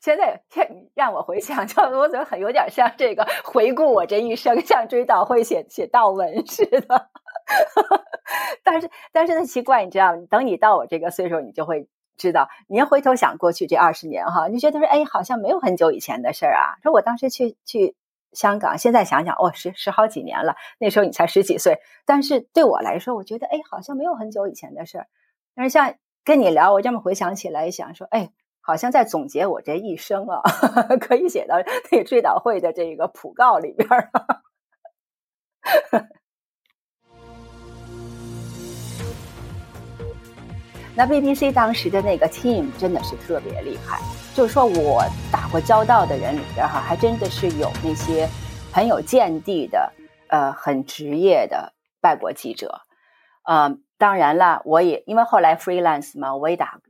现在让我回想，就我怎么很有点像这个回顾我这一生，像追悼会写写悼文 似的。但是，但是呢，奇怪，你知道，等你到我这个岁数，你就会知道，你要回头想过去这二十年哈，你觉得说，哎，好像没有很久以前的事儿啊。说我当时去去香港，现在想想，哦，十十好几年了，那时候你才十几岁。但是对我来说，我觉得，哎，好像没有很久以前的事儿。但是像跟你聊，我这么回想起来，想说，哎。好像在总结我这一生啊，可以写到那个追悼会的这个讣告里边儿。那 BBC 当时的那个 team 真的是特别厉害，就是说我打过交道的人里边哈，还真的是有那些很有见地的，呃，很职业的外国记者。呃，当然了，我也因为后来 freelance 嘛，我也打。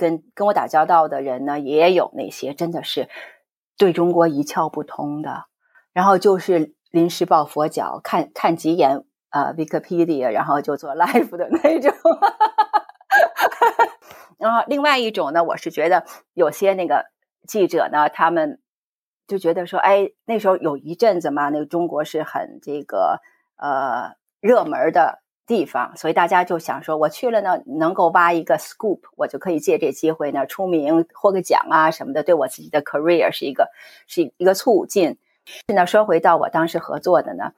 跟跟我打交道的人呢，也有那些真的是对中国一窍不通的，然后就是临时抱佛脚，看看几眼啊，Wikipedia，然后就做 live 的那种。然后另外一种呢，我是觉得有些那个记者呢，他们就觉得说，哎，那时候有一阵子嘛，那个中国是很这个呃热门的。地方，所以大家就想说，我去了呢，能够挖一个 scoop，我就可以借这机会呢出名，获个奖啊什么的，对我自己的 career 是一个是一个促进。现在说回到我当时合作的呢，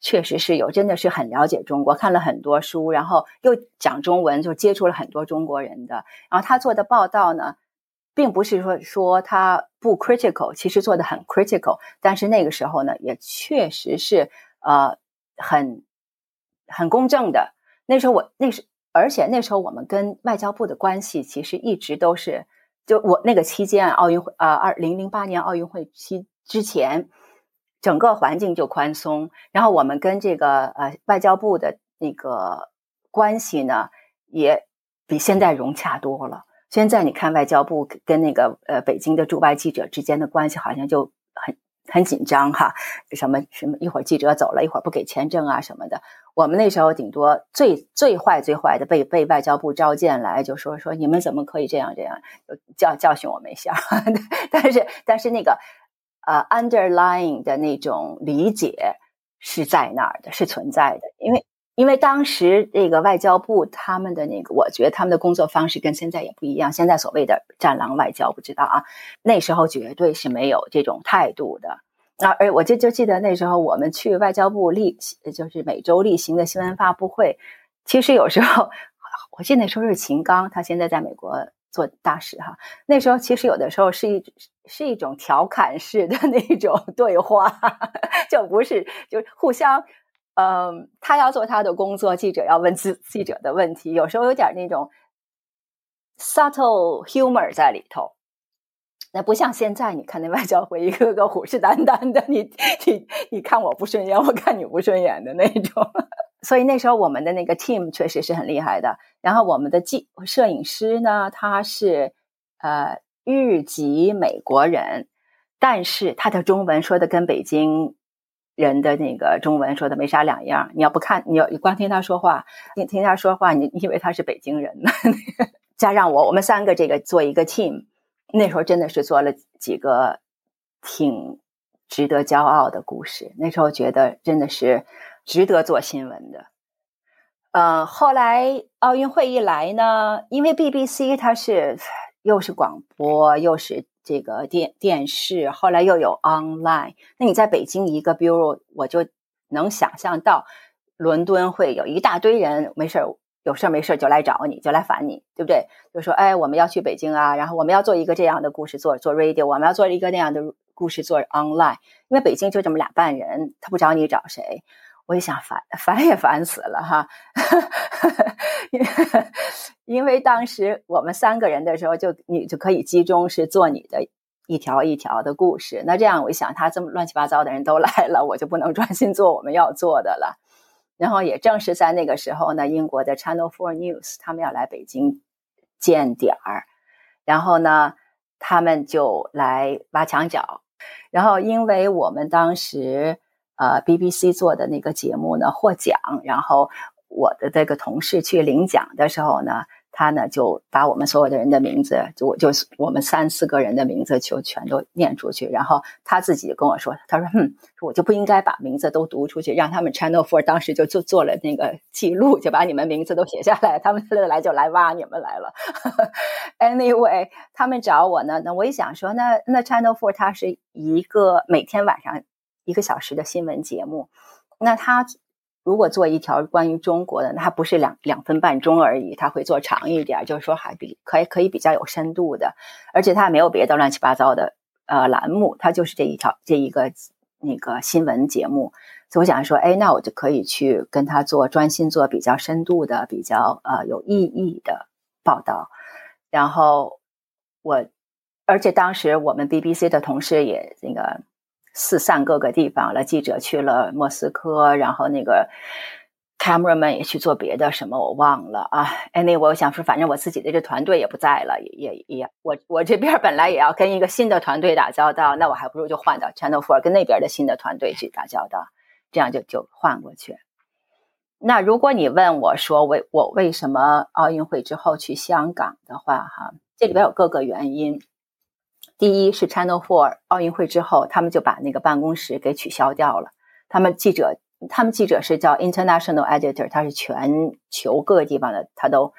确实是有，真的是很了解中国，看了很多书，然后又讲中文，就接触了很多中国人的。然后他做的报道呢，并不是说说他不 critical，其实做的很 critical，但是那个时候呢，也确实是呃很。很公正的，那时候我那时，而且那时候我们跟外交部的关系其实一直都是，就我那个期间奥运会啊，二零零八年奥运会期之前，整个环境就宽松，然后我们跟这个呃外交部的那个关系呢，也比现在融洽多了。现在你看外交部跟那个呃北京的驻外记者之间的关系，好像就很。很紧张哈，什么什么，一会儿记者走了，一会儿不给签证啊什么的。我们那时候顶多最最坏最坏的被被外交部召见来，就说说你们怎么可以这样这样，教教训我们一下。但是但是那个呃 underlying 的那种理解是在那儿的，是存在的，因为。因为当时这个外交部他们的那个，我觉得他们的工作方式跟现在也不一样。现在所谓的“战狼外交”，不知道啊，那时候绝对是没有这种态度的。那而我就就记得那时候我们去外交部例，就是每周例行的新闻发布会。其实有时候，我记得那时候是秦刚，他现在在美国做大使哈。那时候其实有的时候是一是一种调侃式的那种 对话，就不是就互相。嗯，他要做他的工作，记者要问记记者的问题，有时候有点那种 subtle humor 在里头。那不像现在，你看那外交会一个个虎视眈眈的，你你你看我不顺眼，我看你不顺眼的那种。所以那时候我们的那个 team 确实是很厉害的。然后我们的记摄影师呢，他是呃日籍美国人，但是他的中文说的跟北京。人的那个中文说的没啥两样，你要不看，你要光听他说话，听听他说话，你你以为他是北京人呢？加上我，我们三个这个做一个 team，那时候真的是做了几个挺值得骄傲的故事。那时候觉得真的是值得做新闻的。呃，后来奥运会一来呢，因为 BBC 它是又是广播又是。这个电电视后来又有 online，那你在北京一个 bureau，我就能想象到伦敦会有一大堆人没事儿有事儿没事儿就来找你，就来烦你，对不对？就说哎，我们要去北京啊，然后我们要做一个这样的故事，做做 radio，我们要做一个那样的故事，做 online。因为北京就这么俩半人，他不找你找谁？我就想烦烦也烦死了哈，因为因为当时我们三个人的时候，就你就可以集中是做你的一条一条的故事。那这样我一想，他这么乱七八糟的人都来了，我就不能专心做我们要做的了。然后也正是在那个时候呢，英国的 Channel Four News 他们要来北京建点儿，然后呢，他们就来挖墙脚。然后因为我们当时。呃，BBC 做的那个节目呢获奖，然后我的这个同事去领奖的时候呢，他呢就把我们所有的人的名字，就我就我们三四个人的名字就全都念出去，然后他自己跟我说，他说，哼，我就不应该把名字都读出去，让他们 Channel Four 当时就就做了那个记录，就把你们名字都写下来，他们来就来挖你们来了。Anyway，他们找我呢，那我一想说，那那 Channel Four 它是一个每天晚上一个小时的新闻节目，那他。如果做一条关于中国的，那不是两两分半钟而已，他会做长一点，就是说还比可以可以比较有深度的，而且他也没有别的乱七八糟的呃栏目，他就是这一条这一个那个新闻节目，所以我想说，哎，那我就可以去跟他做专心做比较深度的、比较呃有意义的报道，然后我，而且当时我们 BBC 的同事也那个。四散各个地方了，记者去了莫斯科，然后那个 cameraman 也去做别的什么，我忘了啊。Any，我想说，反正我自己的这团队也不在了，也也也，我我这边本来也要跟一个新的团队打交道，那我还不如就换到 Channel Four 跟那边的新的团队去打交道，这样就就换过去。那如果你问我说，为我为什么奥运会之后去香港的话，哈，这里边有各个原因。第一是 Channel Four 奥运会之后，他们就把那个办公室给取消掉了。他们记者，他们记者是叫 International Editor，他是全球各个地方的，他都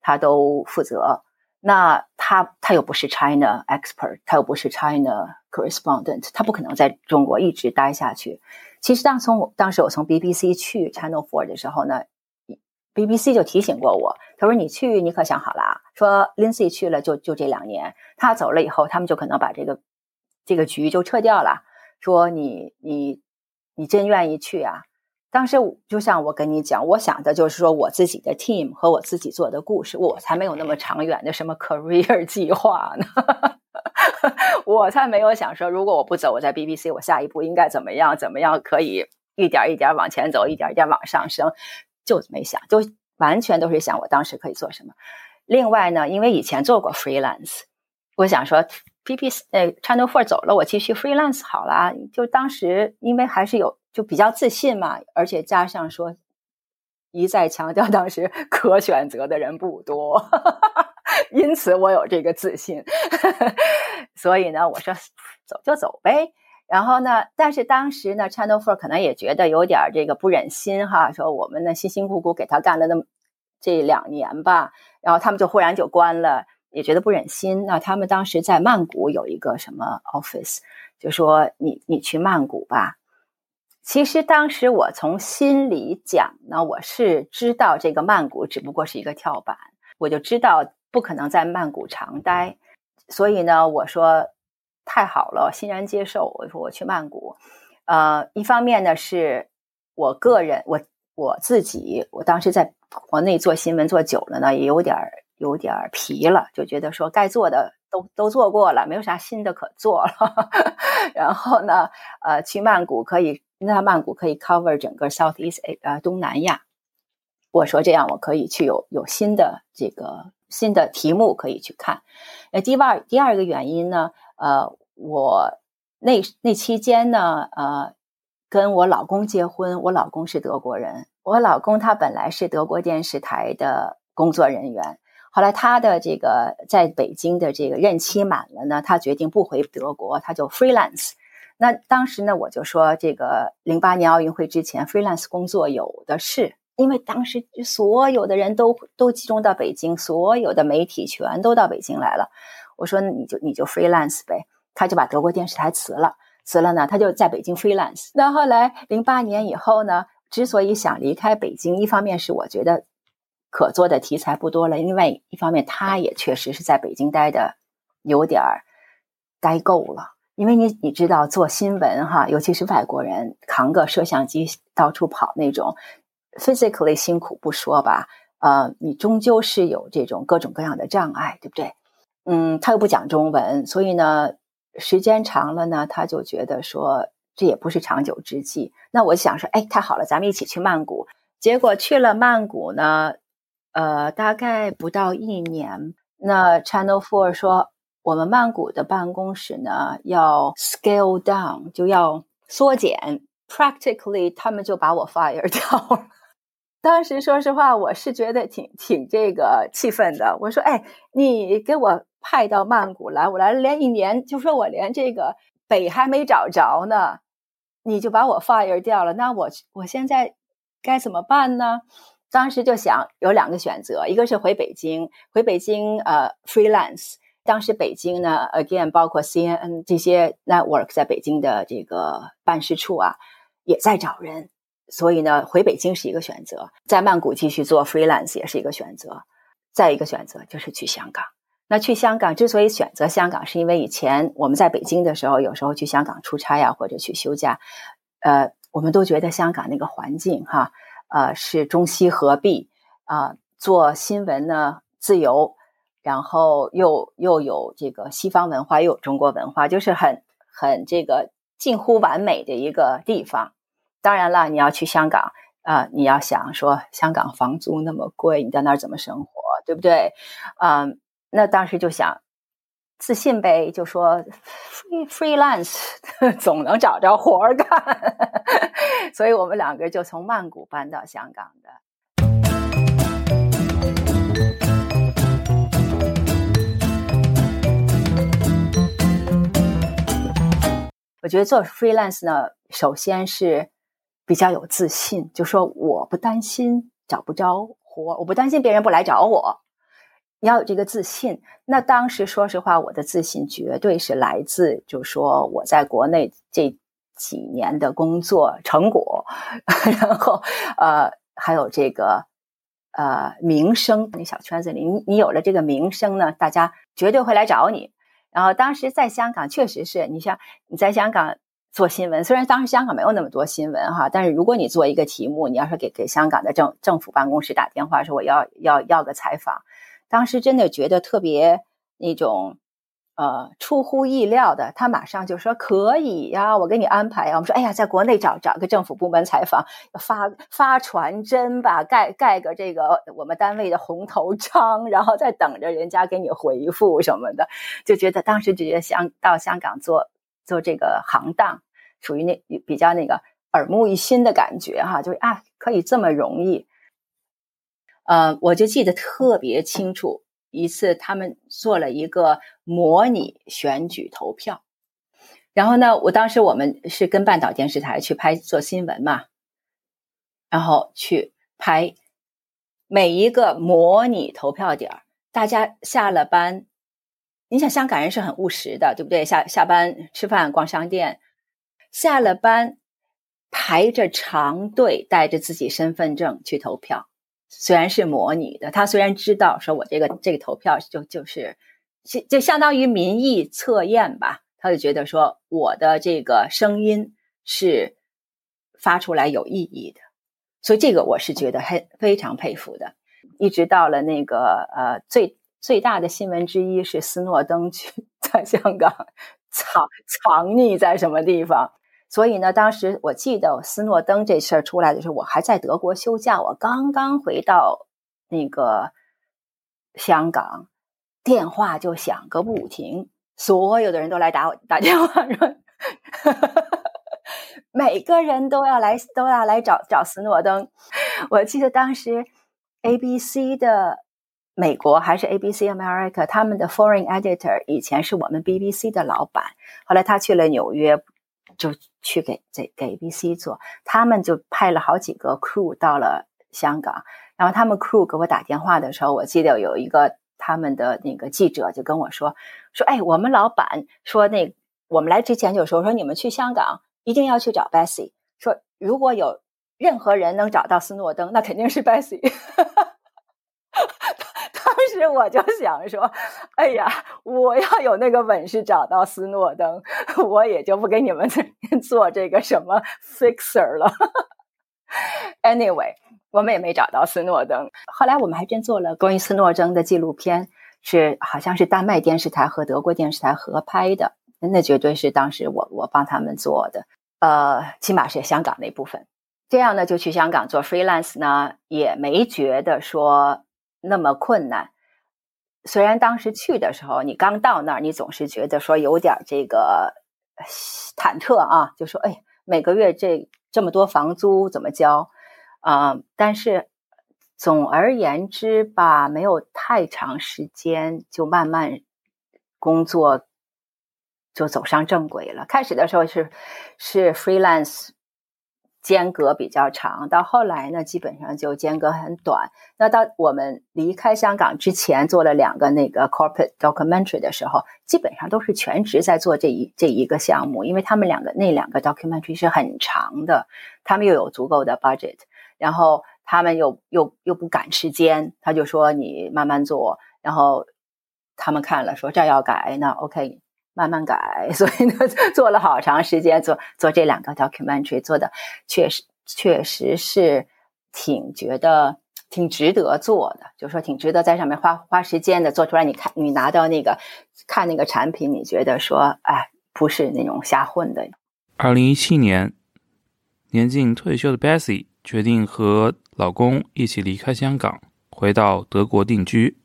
他都负责。那他他又不是 China Expert，他又不是 China Correspondent，他不可能在中国一直待下去。其实当从当时我从 BBC 去 Channel Four 的时候呢。BBC 就提醒过我，他说：“你去，你可想好了啊？说 Lindsay 去了，就就这两年，他走了以后，他们就可能把这个这个局就撤掉了。说你你你真愿意去啊？当时就像我跟你讲，我想的就是说我自己的 team 和我自己做的故事，我才没有那么长远的什么 career 计划呢。我才没有想说，如果我不走，我在 BBC，我下一步应该怎么样？怎么样可以一点一点往前走，一点一点往上升？”就没想，就完全都是想我当时可以做什么。另外呢，因为以前做过 freelance，我想说，BBC 呃 Channel Four 走了，我继续 freelance 好了。就当时因为还是有就比较自信嘛，而且加上说一再强调当时 可选择的人不多，因此我有这个自信。所以呢，我说走就走呗。然后呢？但是当时呢，Channel Four 可能也觉得有点这个不忍心哈，说我们呢辛辛苦苦给他干了那么这两年吧，然后他们就忽然就关了，也觉得不忍心。那他们当时在曼谷有一个什么 office，就说你你去曼谷吧。其实当时我从心里讲呢，我是知道这个曼谷只不过是一个跳板，我就知道不可能在曼谷长待，所以呢，我说。太好了，欣然接受。我说我去曼谷，呃，一方面呢是我个人，我我自己，我当时在国内做新闻做久了呢，也有点有点疲了，就觉得说该做的都都做过了，没有啥新的可做了。然后呢，呃，去曼谷可以，那曼谷可以 cover 整个 Southeast 呃东南亚。我说这样我可以去有有新的这个新的题目可以去看。呃，第二第二个原因呢？呃，我那那期间呢，呃，跟我老公结婚，我老公是德国人，我老公他本来是德国电视台的工作人员，后来他的这个在北京的这个任期满了呢，他决定不回德国，他就 freelance。那当时呢，我就说这个零八年奥运会之前 freelance 工作有的是，因为当时所有的人都都集中到北京，所有的媒体全都到北京来了。我说你就你就 freelance 呗，他就把德国电视台辞了，辞了呢，他就在北京 freelance。那后来零八年以后呢，之所以想离开北京，一方面是我觉得可做的题材不多了，另外一方面他也确实是在北京待的有点儿待够了。因为你你知道做新闻哈，尤其是外国人扛个摄像机到处跑那种，physically 辛苦不说吧，呃，你终究是有这种各种各样的障碍，对不对？嗯，他又不讲中文，所以呢，时间长了呢，他就觉得说这也不是长久之计。那我想说，哎，太好了，咱们一起去曼谷。结果去了曼谷呢，呃，大概不到一年，那 Channel Four 说我们曼谷的办公室呢要 scale down，就要缩减，practically 他们就把我 fire 掉了。当时说实话，我是觉得挺挺这个气愤的。我说：“哎，你给我派到曼谷来，我来了连一年，就说我连这个北还没找着呢，你就把我 fire 掉了。那我我现在该怎么办呢？”当时就想有两个选择，一个是回北京，回北京呃 freelance。当时北京呢，again 包括 CNN 这些 network 在北京的这个办事处啊，也在找人。所以呢，回北京是一个选择，在曼谷继续做 freelance 也是一个选择。再一个选择就是去香港。那去香港之所以选择香港，是因为以前我们在北京的时候，有时候去香港出差啊，或者去休假，呃，我们都觉得香港那个环境哈，呃，是中西合璧啊，做新闻呢自由，然后又又有这个西方文化，又有中国文化，就是很很这个近乎完美的一个地方。当然了，你要去香港啊，你要想说香港房租那么贵，你在那儿怎么生活，对不对？嗯，那当时就想自信呗，就说 free freelance 总能找着活儿干，所以我们两个就从曼谷搬到香港的。我觉得做 freelance 呢，首先是。比较有自信，就说我不担心找不着活，我不担心别人不来找我。你要有这个自信。那当时说实话，我的自信绝对是来自，就说我在国内这几年的工作成果，然后呃，还有这个呃名声。那小圈子里，你你有了这个名声呢，大家绝对会来找你。然后当时在香港，确实是你像你在香港。做新闻，虽然当时香港没有那么多新闻哈，但是如果你做一个题目，你要是给给香港的政政府办公室打电话说我要要要个采访，当时真的觉得特别那种呃出乎意料的，他马上就说可以呀，我给你安排呀。我们说哎呀，在国内找找个政府部门采访，发发传真吧，盖盖个这个我们单位的红头章，然后再等着人家给你回复什么的，就觉得当时就觉得香到香港做。做这个行当，属于那比较那个耳目一新的感觉哈，就是啊，可以这么容易。呃，我就记得特别清楚，一次他们做了一个模拟选举投票，然后呢，我当时我们是跟半岛电视台去拍做新闻嘛，然后去拍每一个模拟投票点大家下了班。你想香港人是很务实的，对不对？下下班吃饭、逛商店，下了班排着长队，带着自己身份证去投票。虽然是模拟的，他虽然知道说我这个这个投票就就是就就相当于民意测验吧，他就觉得说我的这个声音是发出来有意义的，所以这个我是觉得很非常佩服的。一直到了那个呃最。最大的新闻之一是斯诺登去 在香港 藏藏匿在什么地方，所以呢，当时我记得斯诺登这事儿出来的时候，我还在德国休假，我刚刚回到那个香港，电话就响个不停，所有的人都来打我打电话，说 每个人都要来都要来找找斯诺登。我记得当时 ABC 的。美国还是 ABC America，他们的 Foreign Editor 以前是我们 BBC 的老板，后来他去了纽约，就去给给给 ABC 做，他们就派了好几个 crew 到了香港，然后他们 crew 给我打电话的时候，我记得有一个他们的那个记者就跟我说说，哎，我们老板说那我们来之前就说说你们去香港一定要去找 Bessie，说如果有任何人能找到斯诺登，那肯定是 Bessie。当时我就想说：“哎呀，我要有那个本事找到斯诺登，我也就不给你们做这个什么 fixer 了。”Anyway，我们也没找到斯诺登。后来我们还真做了关于斯诺登的纪录片，是好像是丹麦电视台和德国电视台合拍的。那绝对是当时我我帮他们做的，呃，起码是香港那部分。这样呢，就去香港做 freelance 呢，也没觉得说。那么困难，虽然当时去的时候，你刚到那儿，你总是觉得说有点这个忐忑啊，就说哎，每个月这这么多房租怎么交啊？但是总而言之吧，没有太长时间，就慢慢工作就走上正轨了。开始的时候是是 freelance。间隔比较长，到后来呢，基本上就间隔很短。那到我们离开香港之前，做了两个那个 corporate documentary 的时候，基本上都是全职在做这一这一个项目，因为他们两个那两个 documentary 是很长的，他们又有足够的 budget，然后他们又又又不赶时间，他就说你慢慢做，然后他们看了说这要改，那 OK。慢慢改，所以呢，做了好长时间，做做这两个 documentary，做的确实确实是挺觉得挺值得做的，就说挺值得在上面花花时间的，做出来你看你拿到那个看那个产品，你觉得说哎，不是那种瞎混的。二零一七年，年近退休的 Bessie 决定和老公一起离开香港，回到德国定居。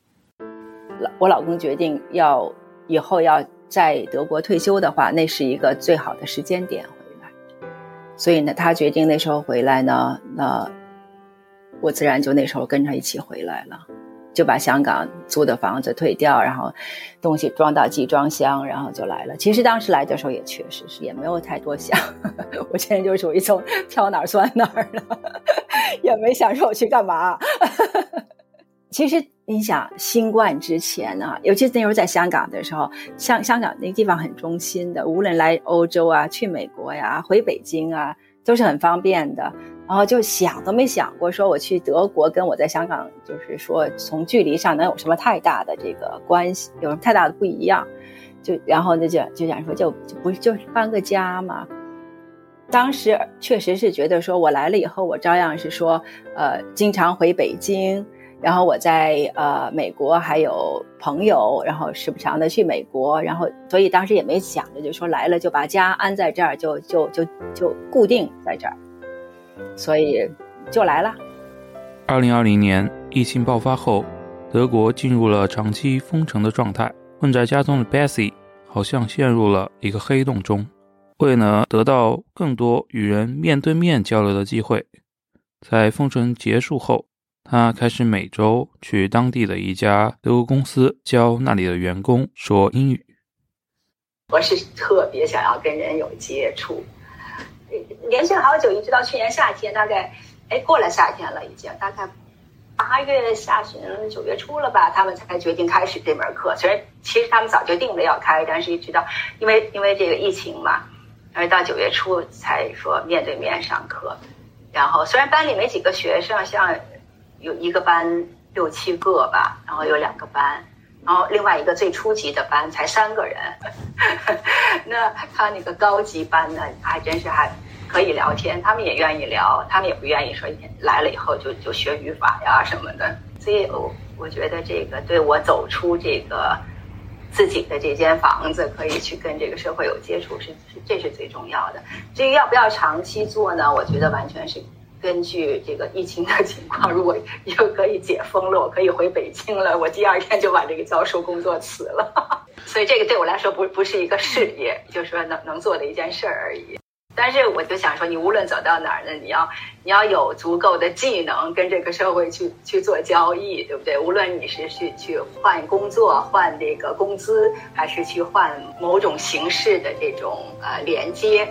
老我老公决定要以后要。在德国退休的话，那是一个最好的时间点回来。所以呢，他决定那时候回来呢，那我自然就那时候跟着一起回来了，就把香港租的房子退掉，然后东西装到集装箱，然后就来了。其实当时来的时候也确实是也没有太多想，我现在就属于从挑哪儿算哪儿了，也没想说我去干嘛。其实你想，新冠之前呢，尤其是那时候在香港的时候，香香港那个地方很中心的，无论来欧洲啊、去美国呀、回北京啊，都是很方便的。然后就想都没想过说我去德国，跟我在香港就是说从距离上能有什么太大的这个关系，有什么太大的不一样？就然后那就就想说就就不就是搬个家嘛。当时确实是觉得说我来了以后，我照样是说呃经常回北京。然后我在呃美国还有朋友，然后时不常的去美国，然后所以当时也没想着就说来了就把家安在这儿，就就就就固定在这儿，所以就来了。二零二零年疫情爆发后，德国进入了长期封城的状态，困在家中的 Bessie 好像陷入了一个黑洞中。为了得到更多与人面对面交流的机会，在封城结束后。他开始每周去当地的一家德国公司教那里的员工说英语。我是特别想要跟人有接触，连续好久，一直到去年夏天，大概哎过了夏天了，已经大概八月下旬、九月初了吧，他们才决定开始这门课。虽然其实他们早就定了要开，但是一直到因为因为这个疫情嘛，而到九月初才说面对面上课。然后虽然班里没几个学生，像。有一个班六七个吧，然后有两个班，然后另外一个最初级的班才三个人。那他那个高级班呢，还真是还可以聊天，他们也愿意聊，他们也不愿意说来了以后就就学语法呀什么的。所以，我我觉得这个对我走出这个自己的这间房子，可以去跟这个社会有接触，是是这是最重要的。至于要不要长期做呢？我觉得完全是。根据这个疫情的情况，如果又可以解封了，我可以回北京了，我第二天就把这个教授工作辞了。所以这个对我来说不不是一个事业，就是说能能做的一件事儿而已。但是我就想说，你无论走到哪儿呢，你要你要有足够的技能跟这个社会去去做交易，对不对？无论你是去去换工作、换这个工资，还是去换某种形式的这种呃连接。